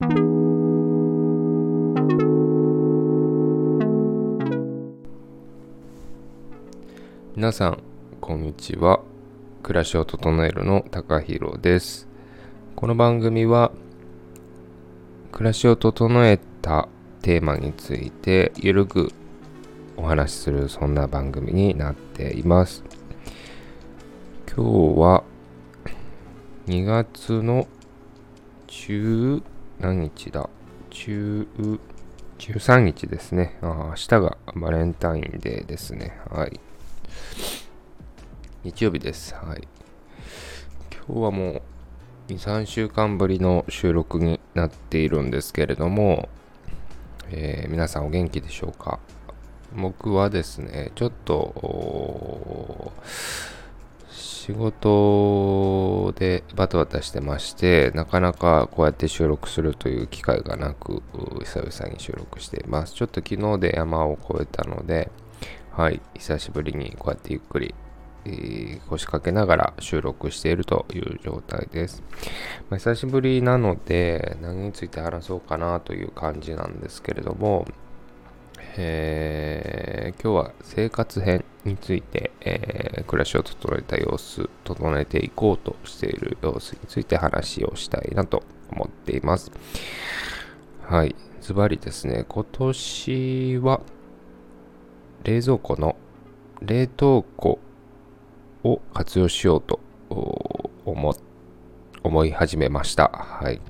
皆さんこんにちは。暮らしを整えるの高弘です。この番組は暮らしを整えたテーマについてゆるくお話しするそんな番組になっています。今日は2月の10何日だ？10 13日ですね。あ明日がバレンタインデーですね。はい。日曜日です。はい。今日はもう2、3週間ぶりの収録になっているんですけれども、えー、皆さんお元気でしょうか？僕はですね、ちょっと、仕事でバタバタしてまして、なかなかこうやって収録するという機会がなく、久々に収録しています。ちょっと昨日で山を越えたので、はい、久しぶりにこうやってゆっくり、えー、腰掛けながら収録しているという状態です。まあ、久しぶりなので、何について話そうかなという感じなんですけれども、えー、今日は生活編について、えー、暮らしを整えた様子、整えていこうとしている様子について話をしたいなと思っています。はい。ズバリですね、今年は冷蔵庫の冷凍庫を活用しようと思思い始めました。はい。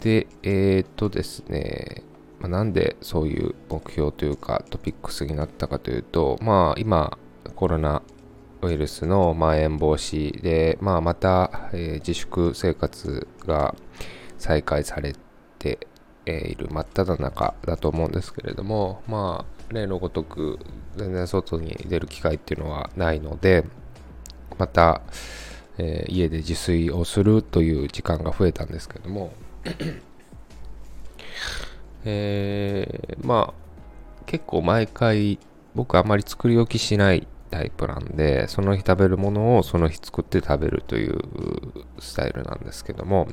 で、えー、っとですね、まあ、なんでそういう目標というかトピックスになったかというと、まあ今コロナウイルスのまん延防止で、まあ、また、えー、自粛生活が再開されて、えいる真っ只中だと思うんですけれども、まあ、例のごとく全然外に出る機会っていうのはないので、また、えー、家で自炊をするという時間が増えたんですけどもえー、まあ、結構毎回、僕あんまり作り置きしないタイプなんで、その日食べるものをその日作って食べるというスタイルなんですけども、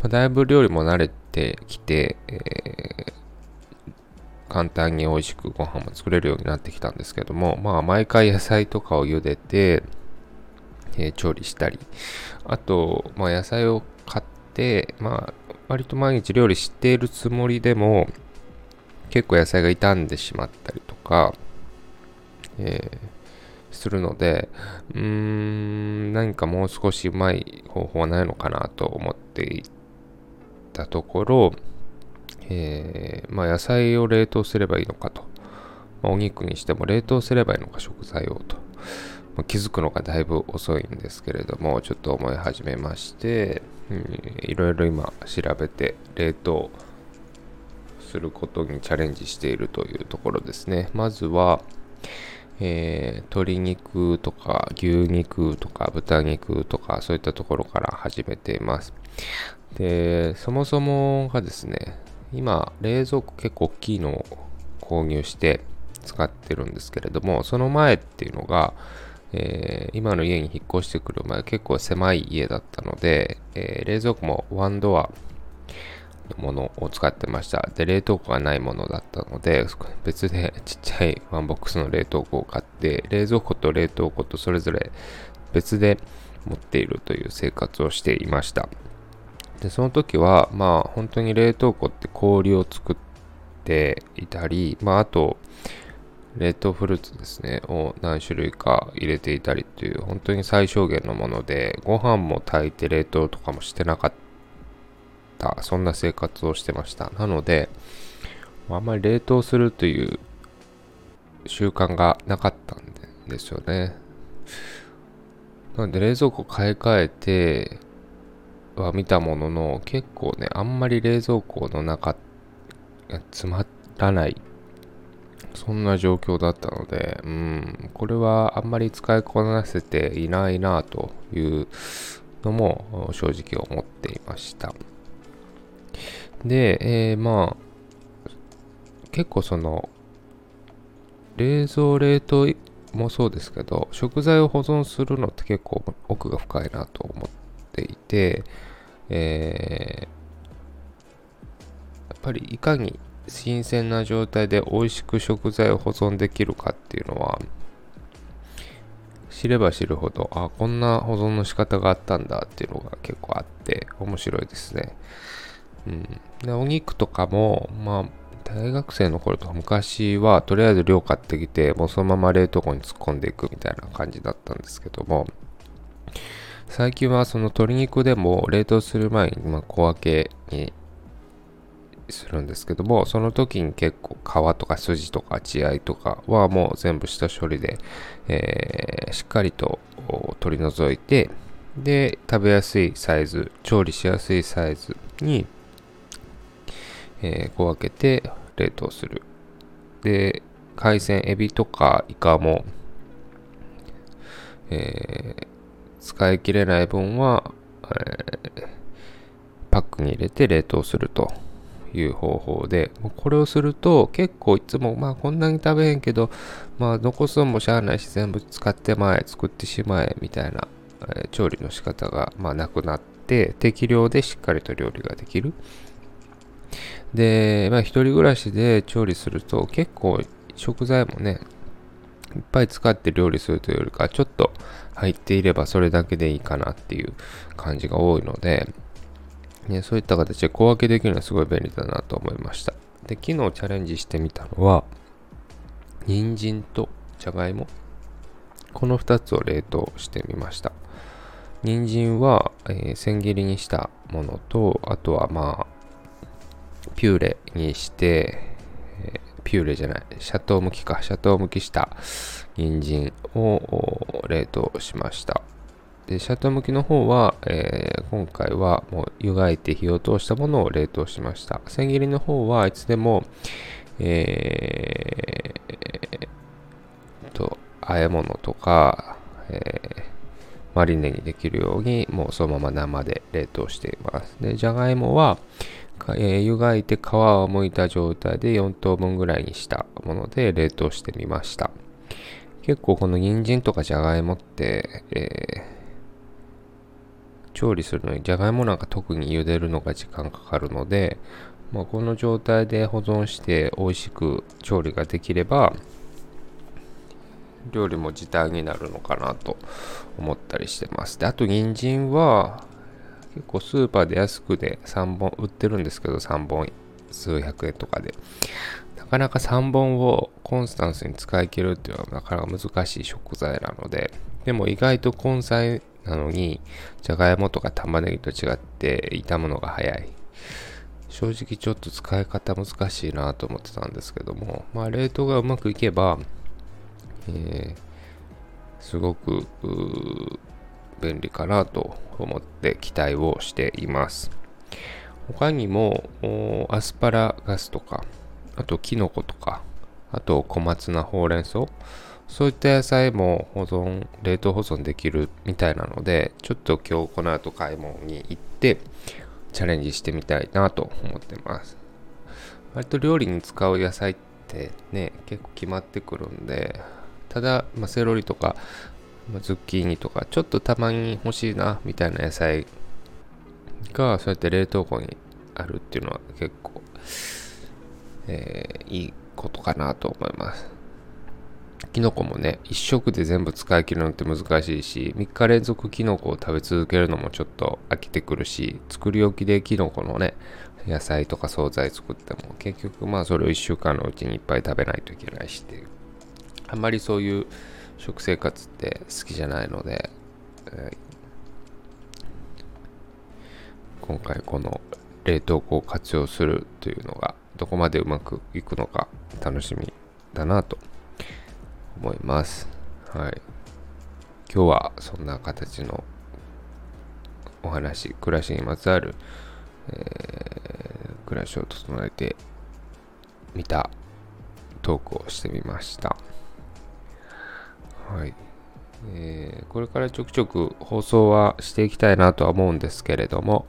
まあ、だいぶ料理も慣れてきて、えー、簡単に美味しくご飯も作れるようになってきたんですけども、まあ毎回野菜とかを茹でて、えー、調理したり、あと、まあ野菜を買って、まあ割と毎日料理しているつもりでも、結構野菜が傷んでしまったりとか、えー、するので、うーん、何かもう少しうまい方法はないのかなと思っていたところ、えー、まあ、野菜を冷凍すればいいのかと。まあ、お肉にしても冷凍すればいいのか、食材をと。まあ、気づくのがだいぶ遅いんですけれども、ちょっと思い始めまして、いろいろ今調べて冷凍することにチャレンジしているというところですね。まずは、えー、鶏肉とか牛肉とか豚肉とかそういったところから始めています。で、そもそもがですね、今冷蔵庫結構大きいのを購入して使ってるんですけれども、その前っていうのが、えー、今の家に引っ越してくる前結構狭い家だったので、えー、冷蔵庫もワンドアのものを使ってました。で、冷凍庫がないものだったので、別でちっちゃいワンボックスの冷凍庫を買って、冷蔵庫と冷凍庫とそれぞれ別で持っているという生活をしていました。で、その時は、まあ本当に冷凍庫って氷を作っていたり、まああと、冷凍フルーツですね、を何種類か入れていたりっていう、本当に最小限のもので、ご飯も炊いて冷凍とかもしてなかった、そんな生活をしてました。なので、あんまり冷凍するという習慣がなかったんですよね。なので冷蔵庫買い替えては見たものの、結構ね、あんまり冷蔵庫の中詰まらないそんな状況だったので、うん、これはあんまり使いこなせていないなというのも正直思っていました。で、えー、まあ、結構その、冷蔵冷凍もそうですけど、食材を保存するのって結構奥が深いなと思っていて、えー、やっぱりいかに新鮮な状態で美味しく食材を保存できるかっていうのは知れば知るほどあこんな保存の仕方があったんだっていうのが結構あって面白いですね。うん、でお肉とかもまあ大学生の頃とか昔はとりあえず量買ってきてもうそのまま冷凍庫に突っ込んでいくみたいな感じだったんですけども最近はその鶏肉でも冷凍する前にま小分けにするんですけどもその時に結構皮とか筋とか血合いとかはもう全部下処理で、えー、しっかりと取り除いてで食べやすいサイズ調理しやすいサイズに、えー、小分けて冷凍する。で海鮮エビとかイカも、えー、使い切れない分は、えー、パックに入れて冷凍すると。いう方法で、これをすると結構いつもまあこんなに食べへんけど、まあ残すのもしゃあないし全部使ってまえ、作ってしまえみたいな、えー、調理の仕方がまあなくなって適量でしっかりと料理ができる。で、まあ一人暮らしで調理すると結構食材もね、いっぱい使って料理するというよりかちょっと入っていればそれだけでいいかなっていう感じが多いので、ね、そういった形で小分けできるのはすごい便利だなと思いました。で、昨日チャレンジしてみたのは、人参とじゃがいも。この2つを冷凍してみました。人参は、えー、千切りにしたものと、あとはまあ、ピューレにして、えー、ピューレじゃない、シャトー向きか、シャトー向きした人参を冷凍しました。で、シャトー向きの方は、えー、今回はもう湯がいて火を通したものを冷凍しました。千切りの方はいつでも、えー、と、和え物とか、えー、マリネにできるように、もうそのまま生で冷凍しています。で、じゃがいもは、えー、湯がいて皮を剥いた状態で4等分ぐらいにしたもので冷凍してみました。結構この人参とかじゃがいもって、えー調理するのにじゃがいもなんか特に茹でるのが時間かかるので、まあ、この状態で保存して美味しく調理ができれば料理も時短になるのかなと思ったりしてます。で、あと人参は結構スーパーで安くで3本売ってるんですけど3本数百円とかでなかなか3本をコンスタンスに使い切るっていうのはなかなか難しい食材なのででも意外と根菜なのに、じゃがいもとか玉ねぎと違って炒むのが早い。正直ちょっと使い方難しいなと思ってたんですけども、まあ冷凍がうまくいけば、えー、すごく便利かなと思って期待をしています。他にもアスパラガスとか、あとキノコとか、あと小松菜ほうれん草、そういった野菜も保存、冷凍保存できるみたいなので、ちょっと今日この後買い物に行って、チャレンジしてみたいなと思ってます。割と料理に使う野菜ってね、結構決まってくるんで、ただ、まあ、セロリとか、まあ、ズッキーニとか、ちょっとたまに欲しいな、みたいな野菜が、そうやって冷凍庫にあるっていうのは結構、えー、いいことかなと思います。キノコもね、1食で全部使い切るのって難しいし、3日連続キノコを食べ続けるのもちょっと飽きてくるし、作り置きでキノコのね、野菜とか惣菜作っても、結局まあそれを1週間のうちにいっぱい食べないといけないしっていう。あんまりそういう食生活って好きじゃないので、えー、今回この冷凍庫を活用するというのがどこまでうまくいくのか楽しみだなと思います。はい。今日はそんな形のお話、暮らしにまつわる、えー、暮らしを整えてみたトークをしてみました。はい。えー、これからちょくちょく放送はしていきたいなとは思うんですけれども、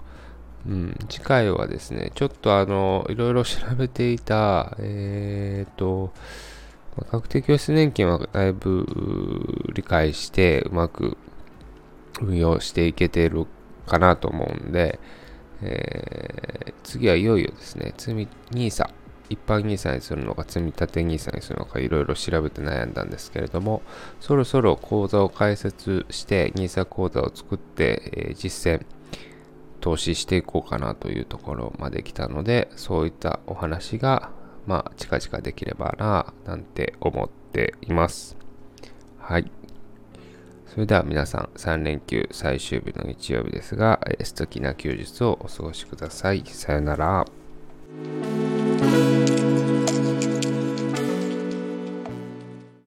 うん、次回はですね、ちょっとあの、いろいろ調べていた、えっ、と、確定拠出年金はだいぶ理解してうまく運用していけてるかなと思うんで、えー、次はいよいよですね、積み NISA、一般 NISA にするのか、積み立て NISA にするのか、いろいろ調べて悩んだんですけれども、そろそろ口座を開設して、NISA 口座を作って、えー、実践、投資していこうかなというところまで来たので、そういったお話が、まあ、近々できればな、なんて思っています。はい。それでは皆さん、3連休最終日の日曜日ですが、素敵な休日をお過ごしください。さよなら。